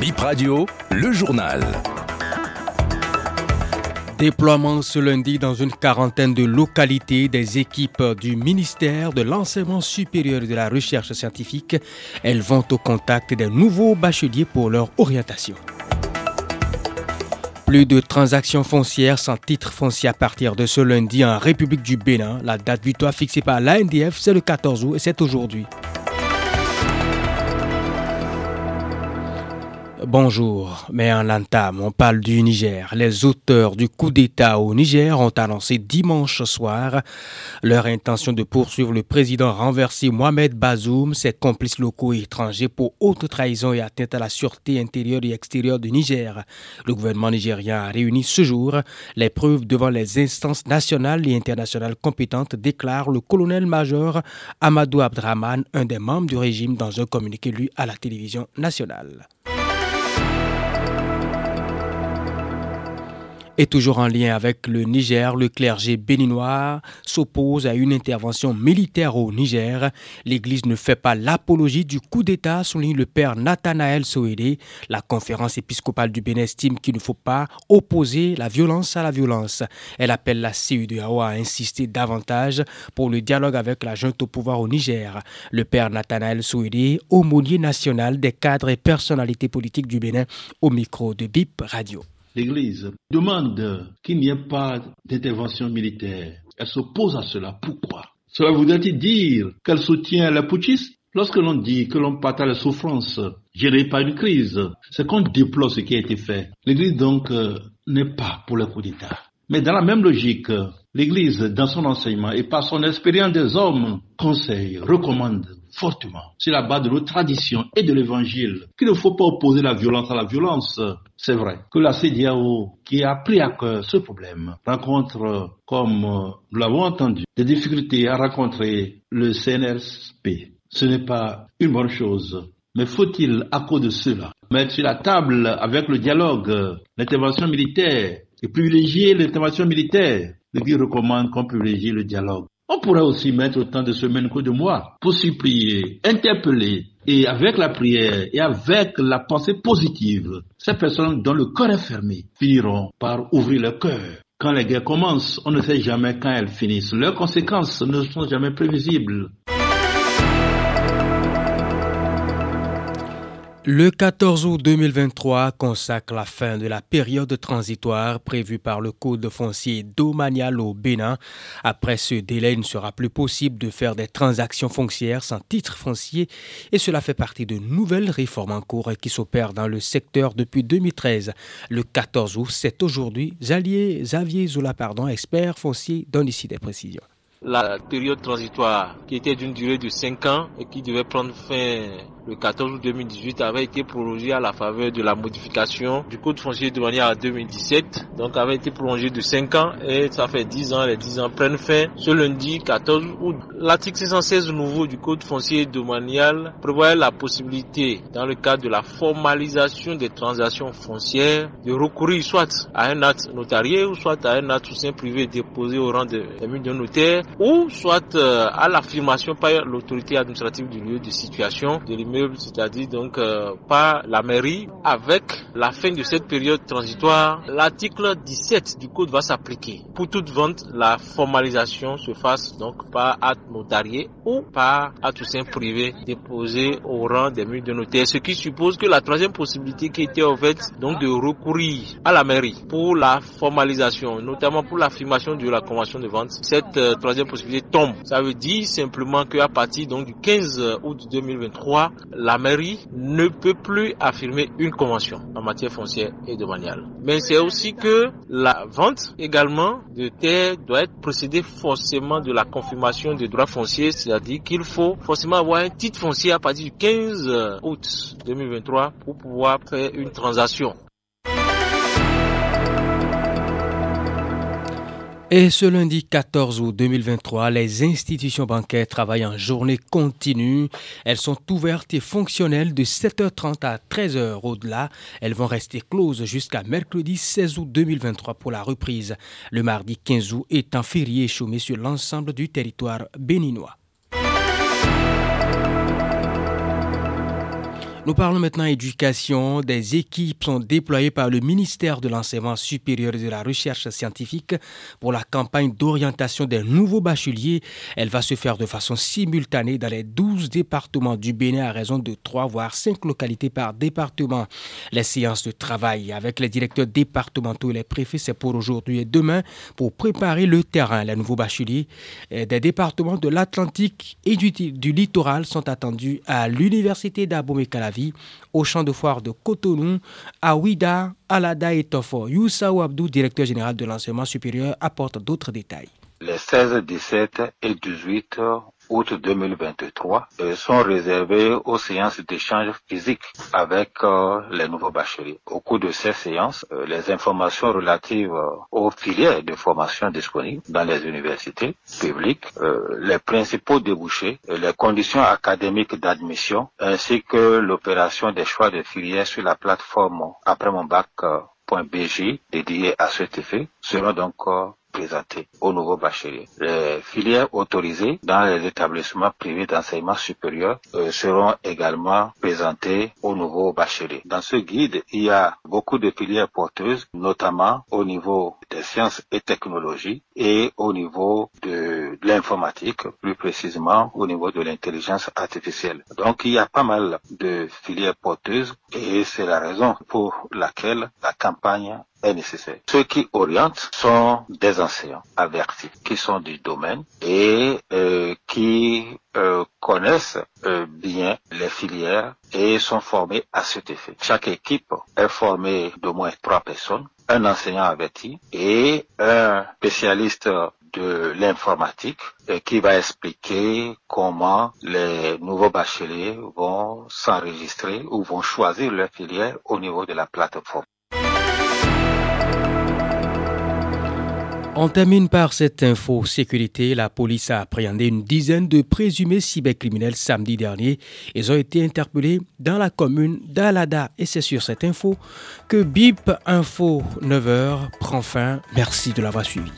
Bip Radio, le journal. Déploiement ce lundi dans une quarantaine de localités des équipes du ministère de l'Enseignement supérieur et de la Recherche scientifique. Elles vont au contact des nouveaux bacheliers pour leur orientation. Plus de transactions foncières sans titre foncier à partir de ce lundi en République du Bénin. La date butoir fixée par l'ANDF, c'est le 14 août et c'est aujourd'hui. Bonjour, mais en l'entame, on parle du Niger. Les auteurs du coup d'État au Niger ont annoncé dimanche soir leur intention de poursuivre le président renversé Mohamed Bazoum, ses complices locaux et étrangers pour haute trahison et atteinte à la sûreté intérieure et extérieure du Niger. Le gouvernement nigérien a réuni ce jour les preuves devant les instances nationales et internationales compétentes, déclare le colonel-major Amadou Abdraman, un des membres du régime, dans un communiqué lu à la télévision nationale. Et toujours en lien avec le Niger, le clergé béninois s'oppose à une intervention militaire au Niger. L'Église ne fait pas l'apologie du coup d'État, souligne le père Nathanaël Soédé. La conférence épiscopale du Bénin estime qu'il ne faut pas opposer la violence à la violence. Elle appelle la CUDAO à insister davantage pour le dialogue avec la junte au pouvoir au Niger. Le père Nathanaël Soédé, aumônier national des cadres et personnalités politiques du Bénin, au micro de BIP Radio l'Église demande qu'il n'y ait pas d'intervention militaire. Elle s'oppose à cela. Pourquoi? Cela voudrait-il dire qu'elle soutient la putschiste Lorsque l'on dit que l'on partage la souffrance gérée par une crise, c'est qu'on déplore ce qui a été fait. L'Église donc euh, n'est pas pour le coup d'État. Mais dans la même logique, l'Église, dans son enseignement et par son expérience des hommes, conseille, recommande fortement, sur la base de nos traditions et de l'Évangile, qu'il ne faut pas opposer la violence à la violence. C'est vrai que la CDAO, qui a pris à cœur ce problème, rencontre, comme nous l'avons entendu, des difficultés à rencontrer le CNRSP. Ce n'est pas une bonne chose. Mais faut-il, à cause de cela, mettre sur la table avec le dialogue l'intervention militaire et privilégier l'intervention militaire? Le recommande qu'on privilégie le dialogue. On pourrait aussi mettre autant de semaines que de mois pour supplier, interpeller et avec la prière et avec la pensée positive, ces personnes dont le corps est fermé finiront par ouvrir le cœur. Quand les guerres commencent, on ne sait jamais quand elles finissent. Leurs conséquences ne sont jamais prévisibles. Le 14 août 2023 consacre la fin de la période transitoire prévue par le Code foncier domanial au Bénin. Après ce délai, il ne sera plus possible de faire des transactions foncières sans titre foncier et cela fait partie de nouvelles réformes en cours qui s'opèrent dans le secteur depuis 2013. Le 14 août, c'est aujourd'hui Xavier Zola, pardon, expert foncier, donne ici des précisions. La période transitoire qui était d'une durée de 5 ans et qui devait prendre fin le 14 août 2018 avait été prolongé à la faveur de la modification du code foncier de manière à 2017. Donc avait été prolongé de 5 ans et ça fait 10 ans. Les 10 ans prennent fin ce lundi 14 août. L'article 616 nouveau du code foncier domanial prévoit la possibilité, dans le cadre de la formalisation des transactions foncières, de recourir soit à un acte notarié ou soit à un acte soutien privé déposé au rang de, de notaire ou soit euh, à l'affirmation par l'autorité administrative du lieu de situation de l'immeuble c'est-à-dire donc euh, par la mairie. Avec la fin de cette période transitoire, l'article 17 du code va s'appliquer. Pour toute vente, la formalisation se fasse donc par acte notarié ou par acte privé déposé au rang des murs de notaire, ce qui suppose que la troisième possibilité qui était ouverte donc de recourir à la mairie pour la formalisation, notamment pour l'affirmation de la convention de vente, cette euh, troisième possibilité tombe. Ça veut dire simplement qu'à partir donc du 15 août 2023, la mairie ne peut plus affirmer une convention en matière foncière et domaniale. Mais c'est aussi que la vente également de terre doit être procédée forcément de la confirmation des droits fonciers, c'est-à-dire qu'il faut forcément avoir un titre foncier à partir du 15 août 2023 pour pouvoir faire une transaction. Et ce lundi 14 août 2023, les institutions bancaires travaillent en journée continue. Elles sont ouvertes et fonctionnelles de 7h30 à 13h. Au-delà, elles vont rester closes jusqu'à mercredi 16 août 2023 pour la reprise. Le mardi 15 août étant férié chômé sur l'ensemble du territoire béninois. Nous parlons maintenant éducation. Des équipes sont déployées par le ministère de l'Enseignement supérieur et de la Recherche scientifique pour la campagne d'orientation des nouveaux bacheliers. Elle va se faire de façon simultanée dans les 12 départements du Bénin à raison de 3 voire 5 localités par département. Les séances de travail avec les directeurs départementaux et les préfets, c'est pour aujourd'hui et demain pour préparer le terrain. Les nouveaux bacheliers des départements de l'Atlantique et du, littoral sont attendus à l'Université d'Abomey-Calavi au champ de foire de Cotonou, à Ouida, Alada et Tofo. Youssa Abdou, directeur général de l'enseignement supérieur, apporte d'autres détails. Les 16, 17 et 18 août 2023 euh, sont réservées aux séances d'échange physique avec euh, les nouveaux bacheliers. Au cours de ces séances, euh, les informations relatives aux filières de formation disponibles dans les universités publiques, les principaux débouchés, les conditions académiques d'admission, ainsi que l'opération des choix de filières sur la plateforme après mon bac.bg dédié à cet effet seront donc présentés aux nouveaux bacheliers. Les filières autorisées dans les établissements privés d'enseignement supérieur euh, seront également présentées aux nouveaux bacheliers. Dans ce guide, il y a beaucoup de filières porteuses, notamment au niveau des sciences et technologies et au niveau de l'informatique, plus précisément au niveau de l'intelligence artificielle. Donc il y a pas mal de filières porteuses et c'est la raison pour laquelle la campagne est nécessaire. Ceux qui orientent sont des enseignants avertis, qui sont du domaine et euh, qui euh, connaissent euh, bien les filières et sont formés à cet effet. Chaque équipe est formée d'au moins trois personnes, un enseignant averti et un spécialiste de l'informatique qui va expliquer comment les nouveaux bacheliers vont s'enregistrer ou vont choisir leur filière au niveau de la plateforme. On termine par cette info sécurité. La police a appréhendé une dizaine de présumés cybercriminels samedi dernier. Ils ont été interpellés dans la commune d'Alada. Et c'est sur cette info que BIP Info 9h prend fin. Merci de l'avoir suivi.